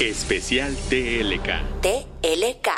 Especial TLK. TLK.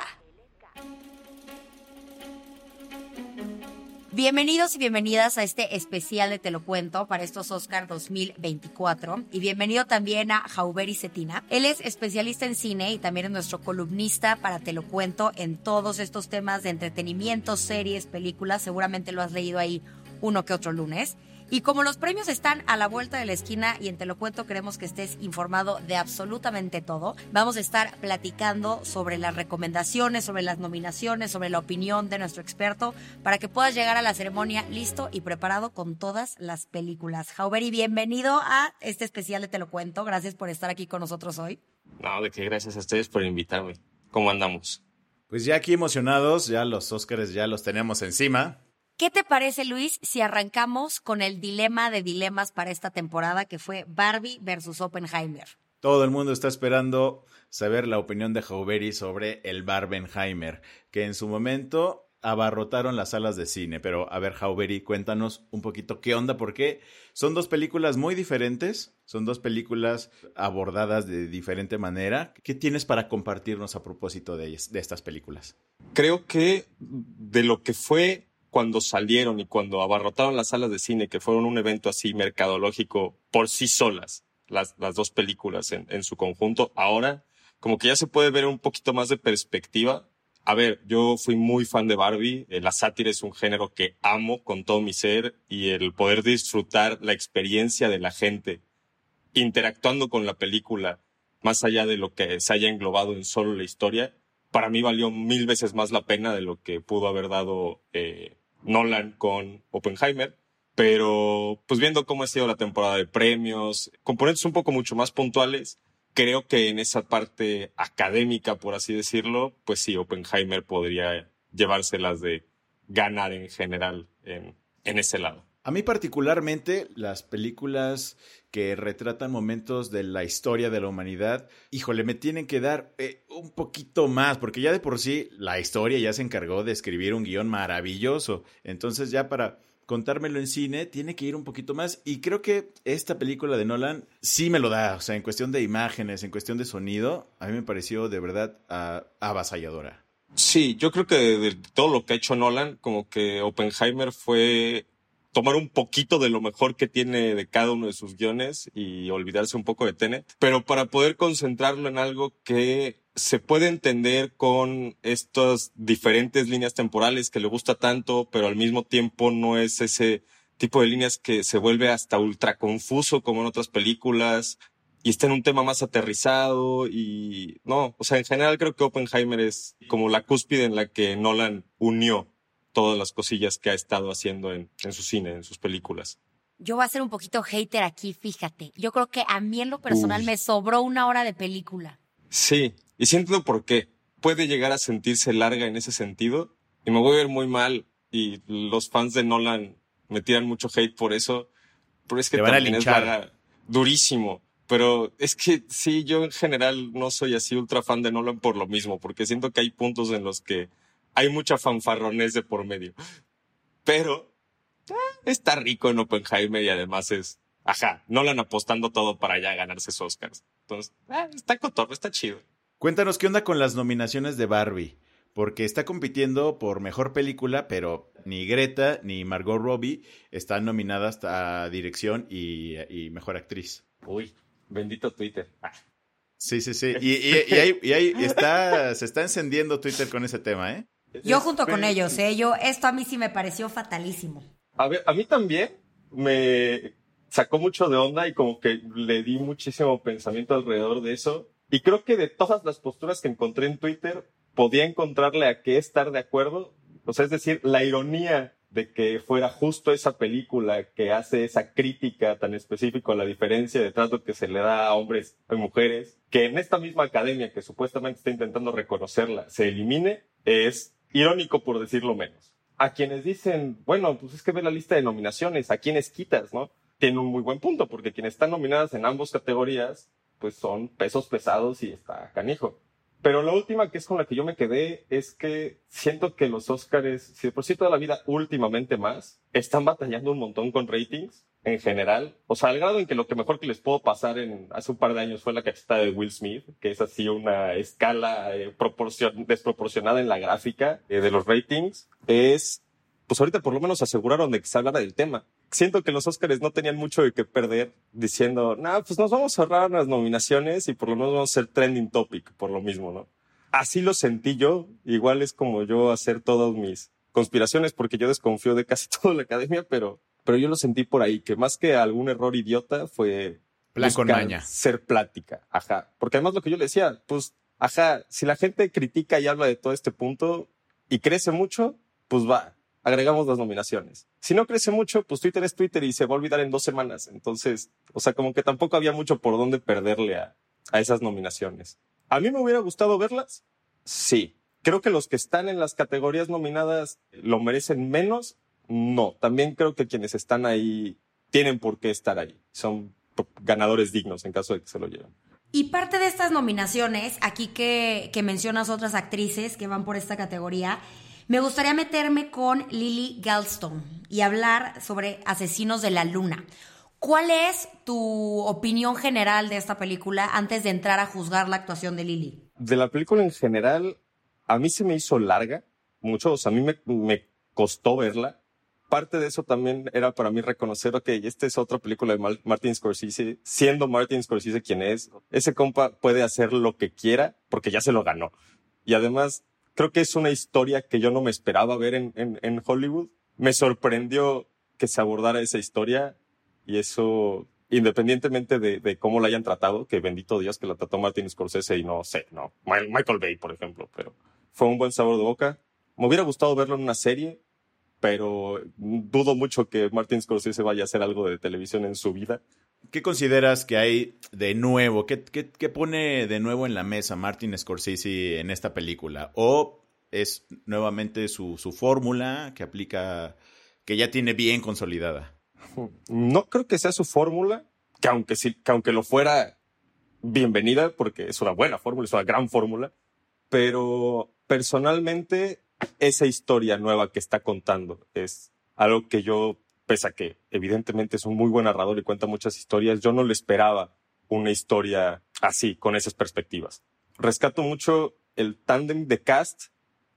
Bienvenidos y bienvenidas a este especial de Te lo cuento para estos Oscar 2024 y bienvenido también a Jauberi Cetina. Él es especialista en cine y también es nuestro columnista para Te lo cuento en todos estos temas de entretenimiento, series, películas. Seguramente lo has leído ahí uno que otro lunes. Y como los premios están a la vuelta de la esquina y en Te lo cuento queremos que estés informado de absolutamente todo, vamos a estar platicando sobre las recomendaciones, sobre las nominaciones, sobre la opinión de nuestro experto para que puedas llegar a la ceremonia listo y preparado con todas las películas. Jauberi, bienvenido a este especial de Te lo cuento. Gracias por estar aquí con nosotros hoy. No, de qué gracias a ustedes por invitarme. ¿Cómo andamos? Pues ya aquí emocionados, ya los Óscares ya los tenemos encima. ¿Qué te parece, Luis, si arrancamos con el dilema de dilemas para esta temporada que fue Barbie versus Oppenheimer? Todo el mundo está esperando saber la opinión de Jauberi sobre el Barbenheimer, que en su momento abarrotaron las salas de cine. Pero a ver, Jauberi, cuéntanos un poquito qué onda, porque son dos películas muy diferentes, son dos películas abordadas de diferente manera. ¿Qué tienes para compartirnos a propósito de, de estas películas? Creo que de lo que fue cuando salieron y cuando abarrotaron las salas de cine, que fueron un evento así mercadológico por sí solas, las, las dos películas en, en su conjunto, ahora como que ya se puede ver un poquito más de perspectiva. A ver, yo fui muy fan de Barbie, eh, la sátira es un género que amo con todo mi ser y el poder disfrutar la experiencia de la gente interactuando con la película, más allá de lo que se haya englobado en solo la historia, para mí valió mil veces más la pena de lo que pudo haber dado eh, Nolan con Oppenheimer, pero pues viendo cómo ha sido la temporada de premios, componentes un poco mucho más puntuales, creo que en esa parte académica, por así decirlo, pues sí, Oppenheimer podría llevárselas de ganar en general en, en ese lado. A mí particularmente las películas que retratan momentos de la historia de la humanidad, híjole, me tienen que dar eh, un poquito más, porque ya de por sí la historia ya se encargó de escribir un guion maravilloso. Entonces ya para contármelo en cine tiene que ir un poquito más. Y creo que esta película de Nolan sí me lo da, o sea, en cuestión de imágenes, en cuestión de sonido, a mí me pareció de verdad uh, avasalladora. Sí, yo creo que de, de todo lo que ha hecho Nolan, como que Oppenheimer fue tomar un poquito de lo mejor que tiene de cada uno de sus guiones y olvidarse un poco de Tenet, pero para poder concentrarlo en algo que se puede entender con estas diferentes líneas temporales que le gusta tanto, pero al mismo tiempo no es ese tipo de líneas que se vuelve hasta ultra confuso como en otras películas y está en un tema más aterrizado y no, o sea, en general creo que Oppenheimer es como la cúspide en la que Nolan unió todas las cosillas que ha estado haciendo en, en su cine, en sus películas. Yo voy a ser un poquito hater aquí, fíjate. Yo creo que a mí en lo personal Uy. me sobró una hora de película. Sí, y siento por qué. Puede llegar a sentirse larga en ese sentido y me voy a ver muy mal y los fans de Nolan me tiran mucho hate por eso, pero es que Te van a también es linchar. larga, durísimo. Pero es que sí, yo en general no soy así ultra fan de Nolan por lo mismo, porque siento que hay puntos en los que hay mucha fanfarronés de por medio. Pero eh, está rico en Oppenheimer y además es, ajá, Nolan apostando todo para ya ganarse esos Oscars. Entonces, eh, está cotorro, está chido. Cuéntanos qué onda con las nominaciones de Barbie, porque está compitiendo por mejor película, pero ni Greta ni Margot Robbie están nominadas a dirección y, y mejor actriz. Uy, bendito Twitter. Ah, Sí, sí, sí. Y, y- y ahí, y ahí está, se está encendiendo Twitter con ese tema, ¿eh? Yo junto con ellos, ¿eh? Yo, esto a mí sí me pareció fatalísimo. A ver, a mí también me sacó mucho de onda y como que le di muchísimo pensamiento alrededor de eso. Y creo que de todas las posturas que encontré en Twitter, podía encontrarle a qué estar de acuerdo. O sea, es decir, la ironía de que fuera justo esa película que hace esa crítica tan específica a la diferencia de trato que se le da a hombres y mujeres, que en esta misma academia que supuestamente está intentando reconocerla se elimine, es irónico por decirlo menos. A quienes dicen, bueno, pues es que ve la lista de nominaciones, ¿a quienes quitas, no? Tiene un muy buen punto, porque quienes están nominadas en ambas categorías, pues son pesos pesados y está canijo. Pero la última que es con la que yo me quedé es que siento que los Oscars, si de por sí toda la vida últimamente más, están batallando un montón con ratings en general. O sea, al grado en que lo que mejor que les puedo pasar en hace un par de años fue la cachetada de Will Smith, que es así una escala eh, desproporcionada en la gráfica eh, de los ratings, es, pues ahorita por lo menos aseguraron de que se hablara del tema siento que los Oscars no tenían mucho de qué perder diciendo, no, pues nos vamos a ahorrar las nominaciones y por lo menos vamos a ser trending topic por lo mismo, ¿no? Así lo sentí yo. Igual es como yo hacer todas mis conspiraciones porque yo desconfío de casi toda la academia, pero, pero yo lo sentí por ahí, que más que algún error idiota fue ser plática. Ajá. Porque además lo que yo le decía, pues, ajá, si la gente critica y habla de todo este punto y crece mucho, pues va, agregamos las nominaciones. Si no crece mucho, pues Twitter es Twitter y se va a olvidar en dos semanas. Entonces, o sea, como que tampoco había mucho por dónde perderle a, a esas nominaciones. ¿A mí me hubiera gustado verlas? Sí. Creo que los que están en las categorías nominadas lo merecen menos. No. También creo que quienes están ahí tienen por qué estar ahí. Son ganadores dignos en caso de que se lo lleven. Y parte de estas nominaciones, aquí que, que mencionas otras actrices que van por esta categoría, me gustaría meterme con Lily Galstone y hablar sobre Asesinos de la Luna. ¿Cuál es tu opinión general de esta película antes de entrar a juzgar la actuación de Lily? De la película en general, a mí se me hizo larga, mucho, a mí me, costó verla. Parte de eso también era para mí reconocer, ok, esta es otra película de Martin Scorsese, siendo Martin Scorsese quien es, ese compa puede hacer lo que quiera porque ya se lo ganó. Y además, creo que es una historia que yo no me esperaba ver en, en, Hollywood. Me sorprendió que se abordara esa historia y eso, independientemente de, de, cómo la hayan tratado, que bendito Dios que la trató Martin Scorsese y no sé, no, Michael Bay, por ejemplo, pero fue un buen sabor de boca. Me hubiera gustado verlo en una serie, pero dudo mucho que Martin Scorsese vaya a hacer algo de televisión en su vida. ¿Qué consideras que hay de nuevo? ¿Qué, pone de nuevo en la mesa Martin Scorsese en esta película? ¿O es nuevamente su, fórmula que aplica, que ya tiene bien consolidada? No creo que sea su fórmula, que aunque, sí, que aunque lo fuera, bienvenida, porque es una buena fórmula, es una gran fórmula, pero personalmente esa historia nueva que está contando es algo que yo pese a que evidentemente es un muy buen narrador y cuenta muchas historias, yo no le esperaba una historia así, con esas perspectivas. Rescato mucho el tándem de cast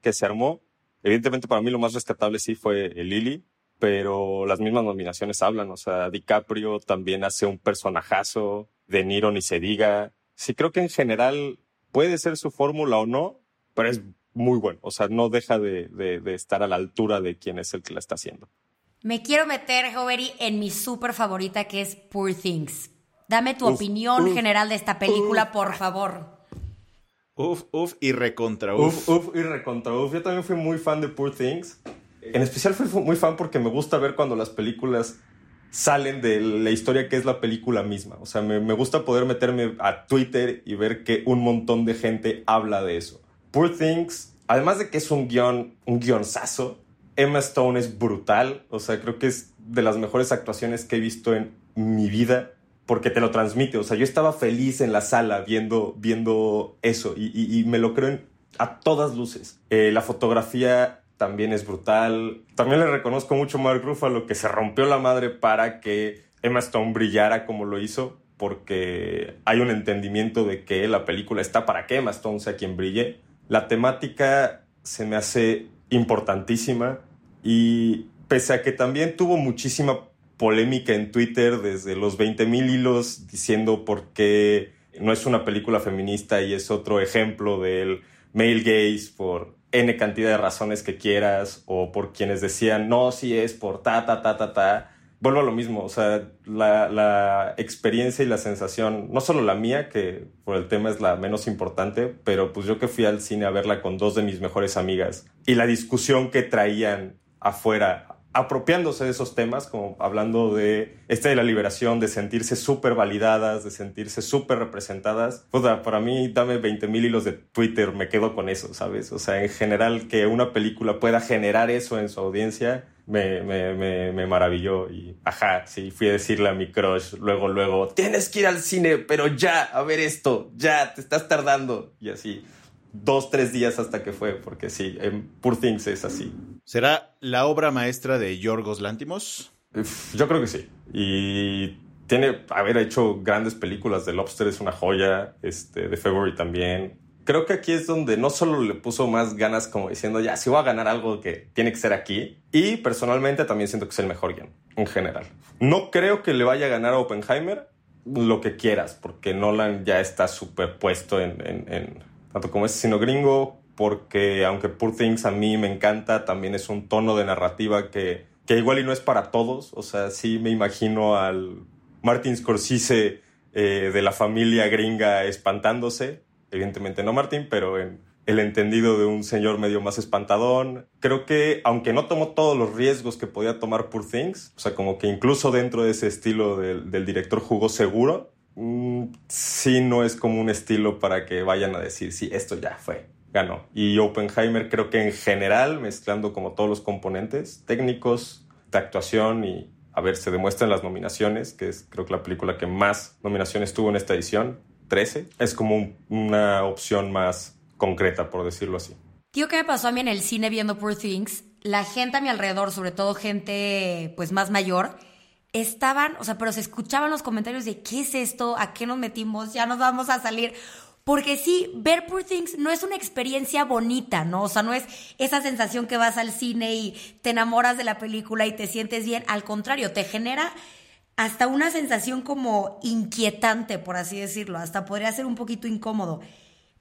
que se armó. Evidentemente para mí lo más rescatable sí fue el Lily, pero las mismas nominaciones hablan. O sea, DiCaprio también hace un personajazo, De Niro ni se diga. Sí creo que en general puede ser su fórmula o no, pero es muy bueno. O sea, no deja de, de estar a la altura de quien es el que la está haciendo. Me quiero meter, Hoveri, en mi súper favorita que es Poor Things. Dame tu opinión general de esta película, por favor. Uf, uf y recontra uf. Uf, uf y recontra uf. Yo también fui muy fan de Poor Things. En especial fui muy fan porque me gusta ver cuando las películas salen de la historia que es la película misma. O sea, me, me gusta poder meterme a Twitter y ver que un montón de gente habla de eso. Poor Things, además de que es un guion, un guionzazo, Emma Stone es brutal, o sea, creo que es de las mejores actuaciones que he visto en mi vida porque te lo transmite, o sea, yo estaba feliz en la sala viendo, viendo eso y, me lo creo a todas luces. Eh, la fotografía también es brutal. También le reconozco mucho a Mark Ruffalo que se rompió la madre para que Emma Stone brillara como lo hizo, porque hay un entendimiento de que la película está para que Emma Stone sea quien brille. La temática se me hace importantísima y pese a que también tuvo muchísima polémica en Twitter desde los 20.000 hilos diciendo por qué no es una película feminista y es otro ejemplo del male gaze por N cantidad de razones que quieras o por quienes decían no, si es por ta, ta, ta, ta, ta vuelvo a lo mismo, o sea, la, experiencia y la sensación, no solo la mía, que por el tema es la menos importante, pero pues yo que fui al cine a verla con dos de mis mejores amigas y la discusión que traían afuera apropiándose de esos temas, como hablando de este de la liberación, de sentirse súper validadas, de sentirse súper representadas. Puta, para mí, dame 20 mil hilos de Twitter, me quedo con eso, ¿sabes? O sea, en general, que una película pueda generar eso en su audiencia, me, me, me, me, maravilló y ajá, sí, fui a decirle a mi crush luego, luego, tienes que ir al cine, pero ya, a ver esto, ya, te estás tardando y así dos, tres días hasta que fue, porque sí, en Poor Things es así. ¿Será la obra maestra de Yorgos Lántimos? Yo creo que sí. Y tiene haber hecho grandes películas. The Lobster es una joya, este, The February también. Creo que aquí es donde no solo le puso más ganas como diciendo, ya, si voy a ganar algo que tiene que ser aquí. Y personalmente también siento que es el mejor guion, en general. No creo que le vaya a ganar a Oppenheimer lo que quieras, porque Nolan ya está superpuesto en, en tanto como es sino gringo, porque aunque Poor Things a mí me encanta, también es un tono de narrativa que, que igual y no es para todos. O sea, sí me imagino al Martin Scorsese eh, de la familia gringa espantándose. Evidentemente no Martin, pero en el entendido de un señor medio más espantadón. Creo que, aunque no tomó todos los riesgos que podía tomar Poor Things, o sea, como que incluso dentro de ese estilo del, del director jugó seguro, Mm, sí no es como un estilo para que vayan a decir, sí, esto ya fue, ganó. Y Oppenheimer creo que en general, mezclando como todos los componentes técnicos, de actuación y, a ver, se demuestra en las nominaciones, que es creo que la película que más nominaciones tuvo en esta edición, 13, es como una opción más concreta, por decirlo así. Tío, ¿qué me pasó a mí en el cine viendo Poor Things? La gente a mi alrededor, sobre todo gente pues más mayor, estaban, o sea, pero se escuchaban los comentarios de ¿qué es esto? ¿A qué nos metimos? Ya nos vamos a salir. Porque sí, ver Poor Things no es una experiencia bonita, ¿no? O sea, no es esa sensación que vas al cine y te enamoras de la película y te sientes bien. Al contrario, te genera hasta una sensación como inquietante, por así decirlo. Hasta podría ser un poquito incómodo.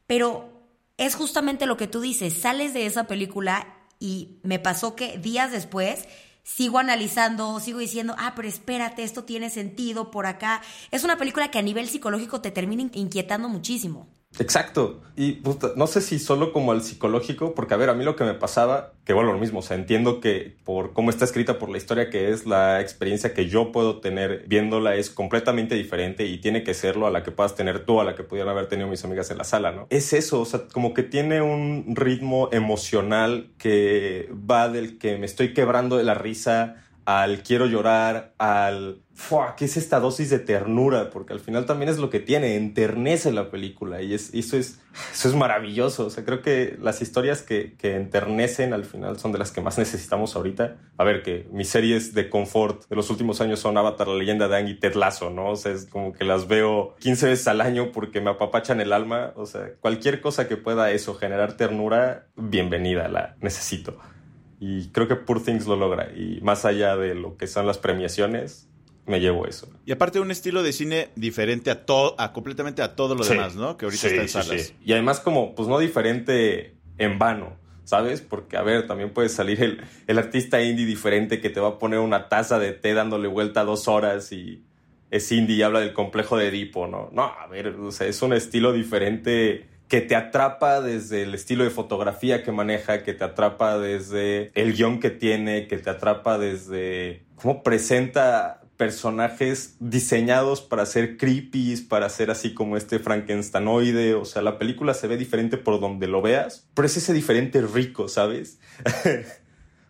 Pero es justamente lo que tú dices. Sales de esa película y me pasó que días después sigo analizando, sigo diciendo, ah, pero espérate, esto tiene sentido por acá. Es una película que a nivel psicológico te termina inquietando muchísimo. Exacto. Y no sé si solo como al psicológico, porque a ver, a mí lo que me pasaba, que bueno, lo mismo, o sea, entiendo que por cómo está escrita, por la historia que es, la experiencia que yo puedo tener viéndola es completamente diferente y tiene que serlo a la que puedas tener tú, a la que pudieran haber tenido mis amigas en la sala, ¿no? Es eso, o sea, como que tiene un ritmo emocional que va del que me estoy quebrando de la risa al quiero llorar, al ¿qué es esta dosis de ternura? Porque al final también es lo que tiene, enternece la película y es, eso, es, eso es maravilloso. O sea, creo que las historias que, que enternecen al final son de las que más necesitamos ahorita. A ver, que mis series de confort de los últimos años son Avatar, la leyenda de Aang y Ted ¿no? O sea, es como que las veo 15 veces al año porque me apapachan el alma. O sea, cualquier cosa que pueda eso generar ternura, bienvenida, la necesito. Y creo que Poor Things lo logra. Y más allá de lo que son las premiaciones, me llevo eso. Y aparte un estilo de cine diferente a todo, a completamente a todo lo demás, ¿no? Que ahorita está en salas. Y además como, pues no diferente en vano, ¿sabes? Porque, a ver, también puede salir el, el artista indie diferente que te va a poner una taza de té dándole vuelta dos horas y es indie y habla del complejo de Edipo, ¿no? No, a ver, o sea, es un estilo diferente que te atrapa desde el estilo de fotografía que maneja, que te atrapa desde el guion que tiene, que te atrapa desde cómo presenta personajes diseñados para ser creepy, para ser así como este Frankensteinoide. O sea, la película se ve diferente por donde lo veas, pero es ese diferente rico, ¿sabes? o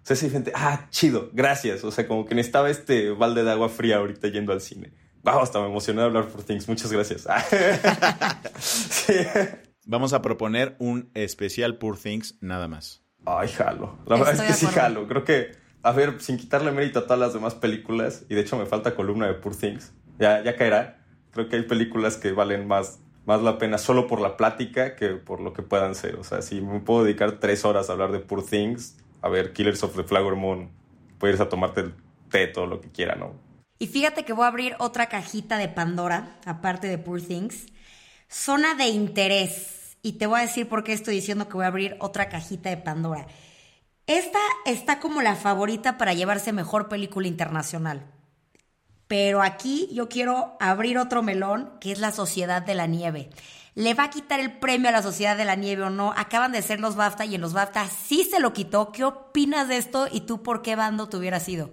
sea, ese diferente, ah, chido, gracias. O sea, como que necesitaba este balde de agua fría ahorita yendo al cine. Wow, hasta me emocioné de hablar por Things. Muchas gracias. Vamos a proponer un especial Poor Things nada más. Ay, jalo. La verdad es que sí, jalo. Creo que a ver, sin quitarle mérito a todas las demás películas, y de hecho me falta columna de Poor Things, ya, ya caerá. Creo que hay películas que valen más, más la pena solo por la plática que por lo que puedan ser. O sea, si me puedo dedicar tres horas a hablar de Poor Things, a ver Killers of the Flower Moon, puedes a tomarte el té, todo lo que quiera, ¿no? Y fíjate que voy a abrir otra cajita de Pandora, aparte de Poor Things. Zona de interés. Y te voy a decir por qué estoy diciendo que voy a abrir otra cajita de Pandora. Esta está como la favorita para llevarse mejor película internacional. Pero aquí yo quiero abrir otro melón, que es La Sociedad de la Nieve. ¿Le va a quitar el premio a la Sociedad de la Nieve o no? Acaban de ser los BAFTA y en los BAFTA sí se lo quitó. ¿Qué opinas de esto y tú por qué bando te hubieras ido?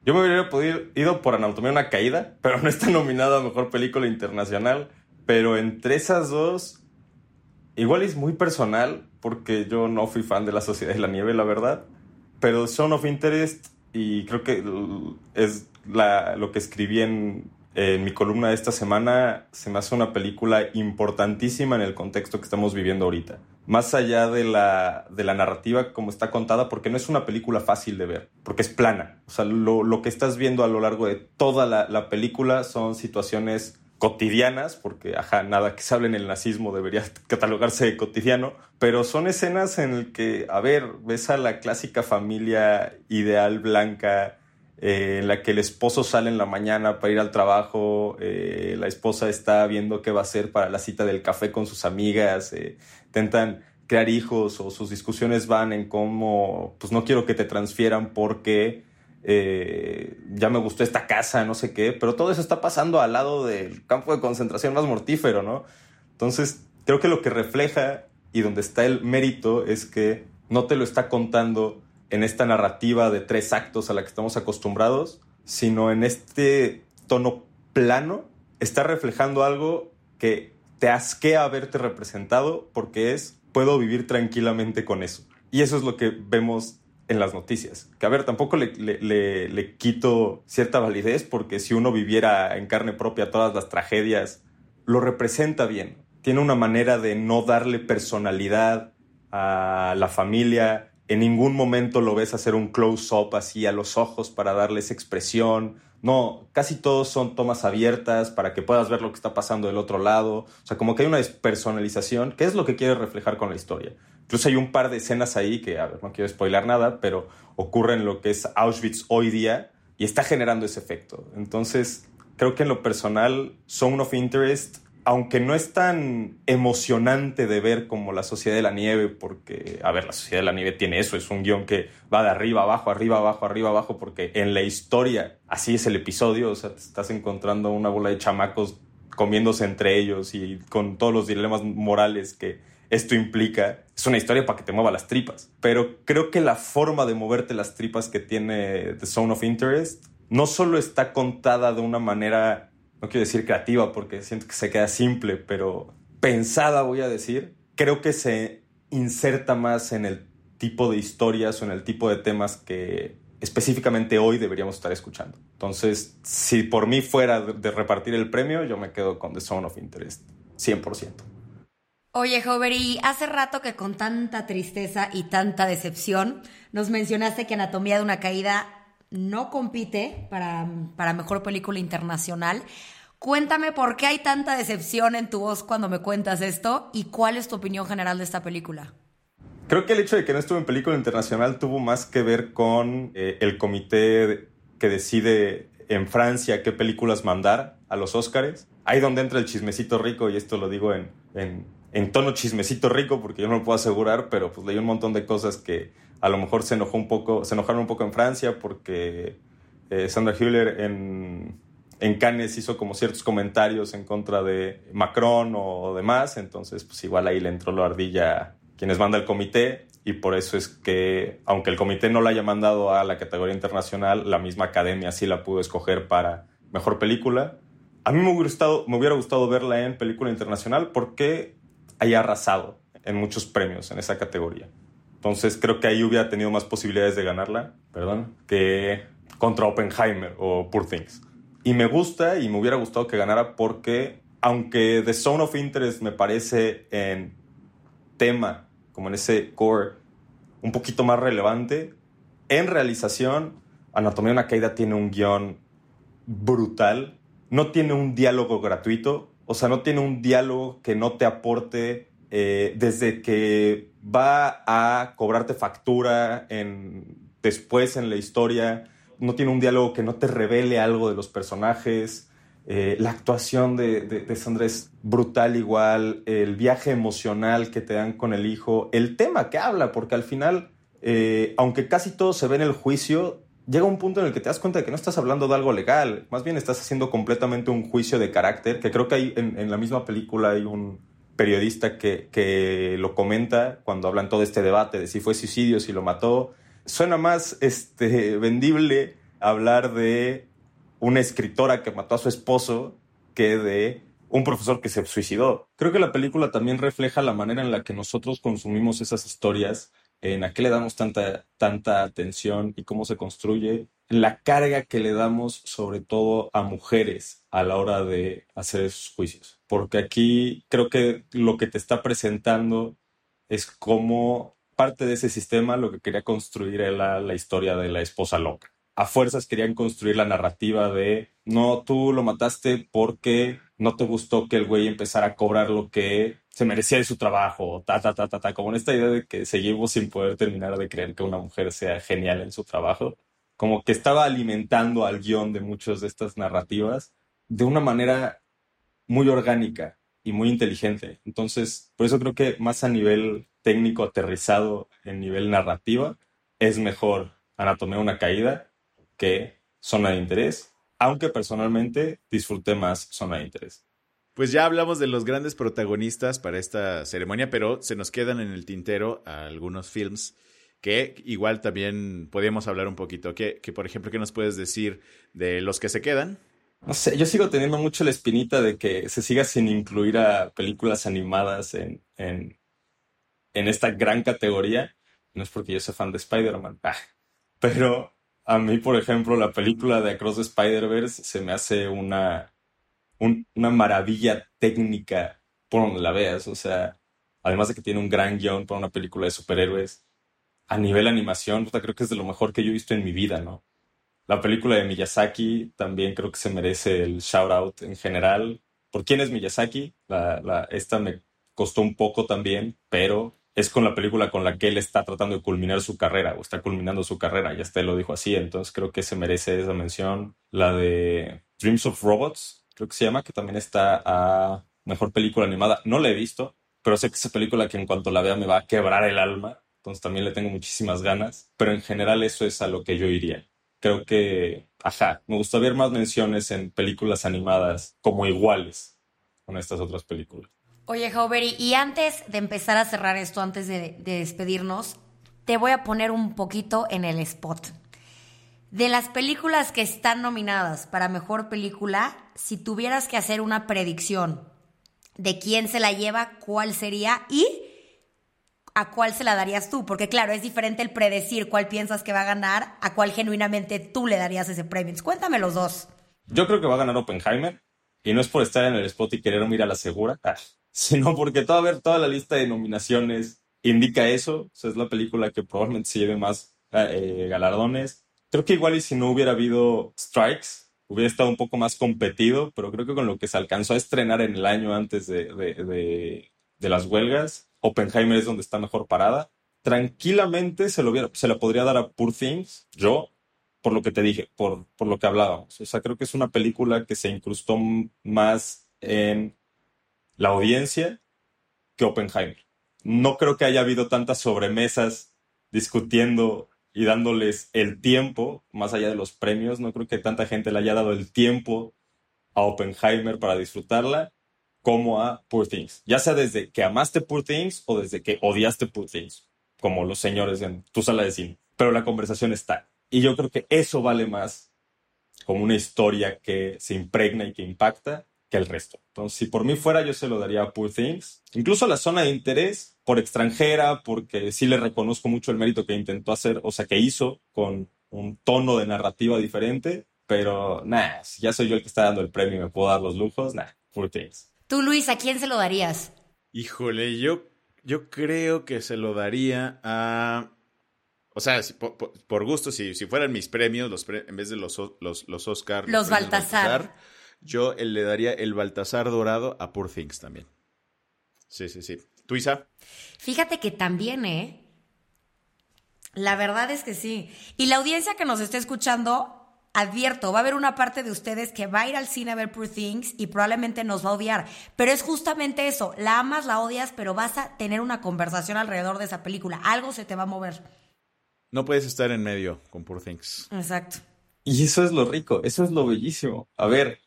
Yo me hubiera podido, ido por Anatomía una caída, pero no está nominado a Mejor Película Internacional. Pero entre esas dos, igual es muy personal, porque yo no fui fan de la Sociedad de la Nieve, la verdad. Pero Son of Interest, y creo que es la, lo que escribí en, en mi columna de esta semana, se me hace una película importantísima en el contexto que estamos viviendo ahorita. Más allá de la, de la narrativa como está contada, porque no es una película fácil de ver, porque es plana. O sea, lo, lo que estás viendo a lo largo de toda la, la película son situaciones cotidianas, porque ajá, nada que se hable en el nazismo debería catalogarse de cotidiano, pero son escenas en el que, a ver, ves a la clásica familia ideal blanca, eh, en la que el esposo sale en la mañana para ir al trabajo, eh, la esposa está viendo qué va a hacer para la cita del café con sus amigas, eh, intentan crear hijos o sus discusiones van en cómo, pues no quiero que te transfieran porque eh, ya me gustó esta casa, no sé qué, pero todo eso está pasando al lado del campo de concentración más mortífero, ¿no? Entonces, creo que lo que refleja y donde está el mérito es que no te lo está contando en esta narrativa de tres actos a la que estamos acostumbrados, sino en este tono plano, está reflejando algo que te asquea haberte representado porque es, puedo vivir tranquilamente con eso. Y eso es lo que vemos en las noticias. Que a ver, tampoco le, le, le, quito cierta validez porque si uno viviera en carne propia todas las tragedias, lo representa bien. Tiene una manera de no darle personalidad a la familia. En ningún momento lo ves hacer un close-up así a los ojos para darles expresión. No, casi todos son tomas abiertas para que puedas ver lo que está pasando del otro lado. O sea, como que hay una despersonalización, que es lo que quiere reflejar con la historia. Incluso hay un par de escenas ahí que, a ver, no quiero spoilar nada, pero ocurren en lo que es Auschwitz hoy día y está generando ese efecto. Entonces, creo que en lo personal, Zone of Interest, aunque no es tan emocionante de ver como La Sociedad de la Nieve, porque, a ver, La Sociedad de la Nieve tiene eso, es un guion que va de arriba abajo, arriba abajo, arriba abajo, porque en la historia así es el episodio, o sea, te estás encontrando una bola de chamacos comiéndose entre ellos y con todos los dilemas morales que esto implica, es una historia para que te mueva las tripas. Pero creo que la forma de moverte las tripas que tiene The Zone of Interest no solo está contada de una manera, no quiero decir creativa porque siento que se queda simple, pero pensada voy a decir, creo que se inserta más en el tipo de historias o en el tipo de temas que específicamente hoy deberíamos estar escuchando. Entonces, si por mí fuera de repartir el premio, yo me quedo con The Zone of Interest, 100%. Oye, Hover, y hace rato que con tanta tristeza y tanta decepción nos mencionaste que Anatomía de una Caída no compite para, para mejor película internacional. Cuéntame por qué hay tanta decepción en tu voz cuando me cuentas esto y cuál es tu opinión general de esta película. Creo que el hecho de que no estuvo en película internacional tuvo más que ver con eh, el comité que decide en Francia qué películas mandar a los Óscares. Ahí donde entra el chismecito rico, y esto lo digo en, en tono chismecito rico, porque yo no lo puedo asegurar, pero pues leí un montón de cosas que a lo mejor se enojó un poco, se enojaron un poco en Francia porque eh, Sandra Hüller en, en Cannes hizo como ciertos comentarios en contra de Macron o demás, entonces pues igual ahí le entró la ardilla quienes manda el comité y por eso es que aunque el comité no la haya mandado a la categoría internacional, la misma academia sí la pudo escoger para mejor película. A mí me hubiera gustado, me hubiera gustado verla en película internacional porque haya arrasado en muchos premios en esa categoría. Entonces creo que ahí hubiera tenido más posibilidades de ganarla, perdón, que contra Oppenheimer o Poor Things. Y me gusta y me hubiera gustado que ganara porque aunque The Zone of Interest me parece en tema, como en ese core, un poquito más relevante, en realización, Anatomía de una Caída tiene un guion brutal, no tiene un diálogo gratuito, o sea, no tiene un diálogo que no te aporte eh, desde que va a cobrarte factura en, después en la historia. No tiene un diálogo que no te revele algo de los personajes. Eh, la actuación de, de, Sandra es brutal igual. El viaje emocional que te dan con el hijo. El tema que habla, porque al final, eh, aunque casi todo se ve en el juicio, llega un punto en el que te das cuenta de que no estás hablando de algo legal, más bien estás haciendo completamente un juicio de carácter, que creo que hay en, la misma película hay un, periodista que, que lo comenta cuando hablan todo este debate de si fue suicidio, si lo mató. Suena más este, vendible hablar de una escritora que mató a su esposo que de un profesor que se suicidó. Creo que la película también refleja la manera en la que nosotros consumimos esas historias, en a qué le damos tanta, tanta atención y cómo se construye, la carga que le damos sobre todo a mujeres a la hora de hacer esos juicios. Porque aquí creo que lo que te está presentando es como parte de ese sistema lo que quería construir era la historia de la esposa loca a fuerzas querían construir la narrativa de no, tú lo mataste porque no te gustó que el güey empezara a cobrar lo que se merecía de su trabajo, ta, ta, ta, ta, ta, como en esta idea de que seguimos sin poder terminar de creer que una mujer sea genial en su trabajo, como que estaba alimentando al guion de muchas de estas narrativas de una manera muy orgánica y muy inteligente. Entonces, por eso creo que más a nivel técnico aterrizado en nivel narrativa, es mejor Anatomía una caída que Zona de Interés, aunque personalmente disfruté más Zona de Interés. Pues ya hablamos de los grandes protagonistas para esta ceremonia, pero se nos quedan en el tintero algunos films que igual también podríamos hablar un poquito. Que, que, por ejemplo, ¿qué nos puedes decir de los que se quedan? No sé, yo sigo teniendo mucho la espinita de que se siga sin incluir a películas animadas en, en, en esta gran categoría. No es porque yo sea fan de Spider-Man, ah, pero a mí, por ejemplo, la película de Across the Spider-Verse se me hace una, una maravilla técnica por donde la veas. O sea, además de que tiene un gran guion para una película de superhéroes, a nivel animación, creo que es de lo mejor que yo he visto en mi vida, ¿no? La película de Miyazaki también creo que se merece el shout out en general. ¿Por quién es Miyazaki? La, esta me costó un poco también, pero es con la película con la que él está tratando de culminar su carrera o está culminando su carrera, ya usted lo dijo así, entonces creo que se merece esa mención. La de Dreams of Robots, creo que se llama, que también está a mejor película animada. No la he visto, pero sé que esa película que en cuanto la vea me va a quebrar el alma, entonces también le tengo muchísimas ganas, pero en general eso es a lo que yo iría. Creo que, ajá, me gustaría ver más menciones en películas animadas como iguales con estas otras películas. Oye, Jauberi, y antes de empezar a cerrar esto, antes de, despedirnos, te voy a poner un poquito en el spot. De las películas que están nominadas para mejor película, si tuvieras que hacer una predicción de quién se la lleva, cuál sería y a cuál se la darías tú, porque claro, es diferente el predecir cuál piensas que va a ganar a cuál genuinamente tú le darías ese premio. Cuéntame los dos. Yo creo que va a ganar Oppenheimer y no es por estar en el spot y querer mirar a la segura. Sino porque toda, toda la lista de nominaciones indica eso. O sea, es la película que probablemente se lleve más eh, galardones. Creo que igual y si no hubiera habido strikes, hubiera estado un poco más competido, pero creo que con lo que se alcanzó a estrenar en el año antes de, de, de, las huelgas, Oppenheimer es donde está mejor parada. Tranquilamente se, lo se la podría dar a Poor Things, yo, por lo que te dije, por, por lo que hablábamos. O sea, creo que es una película que se incrustó más en la audiencia que Oppenheimer. No creo que haya habido tantas sobremesas discutiendo y dándoles el tiempo, más allá de los premios, no creo que tanta gente le haya dado el tiempo a Oppenheimer para disfrutarla como a Poor Things. Ya sea desde que amaste Poor Things o desde que odiaste Poor Things, como los señores en tu sala de cine. Pero la conversación está. Y yo creo que eso vale más como una historia que se impregna y que impacta el resto. Entonces, si por mí fuera, yo se lo daría a Poor Things. Incluso la zona de interés, por extranjera, porque sí le reconozco mucho el mérito que intentó hacer, o sea, que hizo con un tono de narrativa diferente. Pero, nada, si ya soy yo el que está dando el premio y me puedo dar los lujos, nada, Poor Things. Tú, Luis, ¿a quién se lo darías? Híjole, yo, yo creo que se lo daría a... O sea, por, gusto, si, si fueran mis premios, los en vez de los, los, los Oscar... Los, Baltasar yo le daría el Baltasar dorado a Poor Things también. Sí, sí, sí. ¿Tú, Isa? Fíjate que también, ¿eh? La verdad es que sí. Y la audiencia que nos esté escuchando, advierto, va a haber una parte de ustedes que va a ir al cine a ver Poor Things y probablemente nos va a odiar. Pero es justamente eso. La amas, la odias, pero vas a tener una conversación alrededor de esa película. Algo se te va a mover. No puedes estar en medio con Poor Things. Exacto. Y eso es lo rico, eso es lo bellísimo. A ver,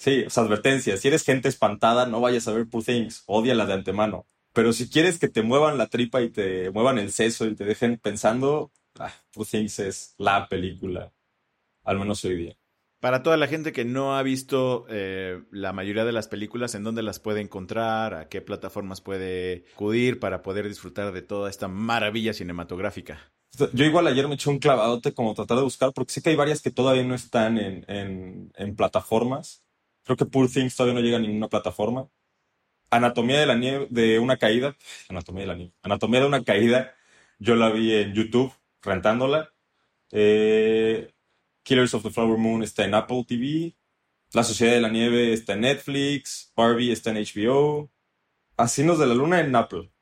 Sí, o sea, advertencia. Si eres gente espantada, no vayas a ver Poor Things. la de antemano. Pero si quieres que te muevan la tripa y te muevan el seso y te dejen pensando, ah, Poor Things es la película. Al menos hoy día. Para toda la gente que no ha visto eh, la mayoría de las películas, ¿en dónde las puede encontrar? ¿A qué plataformas puede acudir para poder disfrutar de toda esta maravilla cinematográfica? Yo igual ayer me eché un clavadote como tratar de buscar, porque sé que hay varias que todavía no están en, en, plataformas. Creo que Poor Things todavía no llega a ninguna plataforma. Anatomía de la nieve, de una caída. Anatomía de la nieve. Anatomía de una caída. Yo la vi en YouTube, rentándola. Eh, Killers of the Flower Moon está en Apple TV. La Sociedad de la Nieve está en Netflix. Barbie está en HBO. Asinos de la Luna en Apple.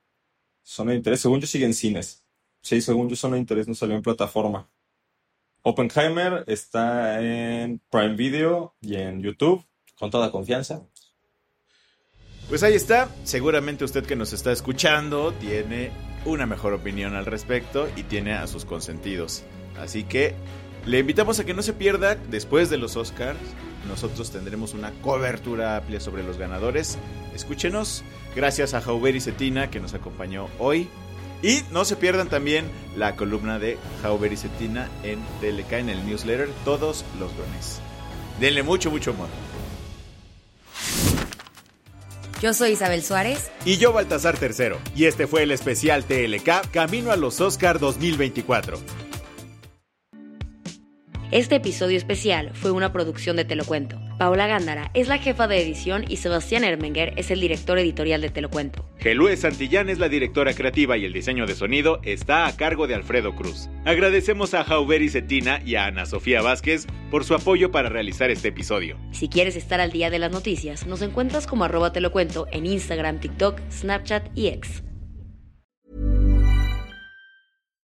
Son de interés. Según yo, siguen cines. Sí, según yo, son de interés. No salió en plataforma. Oppenheimer está en Prime Video y en YouTube. Con toda confianza. Pues ahí está. Seguramente usted que nos está escuchando tiene una mejor opinión al respecto y tiene a sus consentidos. Así que le invitamos a que no se pierda después de los Oscars. Nosotros tendremos una cobertura amplia sobre los ganadores. Escúchenos. Gracias a Jauber y Cetina que nos acompañó hoy. Y no se pierdan también la columna de Jauber y Cetina en TLK en el newsletter todos los lunes. Denle mucho, mucho amor. Yo soy Isabel Suárez. Y yo Baltasar Tercero. Y este fue el especial TLK Camino a los Oscar 2024. Este episodio especial fue una producción de Te lo cuento. Paola Gándara es la jefa de edición y Sebastián Ermenger es el director editorial de Te lo cuento. Gelúe Santillán es la directora creativa y el diseño de sonido está a cargo de Alfredo Cruz. Agradecemos a Jauberi Cetina y a Ana Sofía Vázquez por su apoyo para realizar este episodio. Si quieres estar al día de las noticias, nos encuentras como arroba te lo cuento en Instagram, TikTok, Snapchat y X.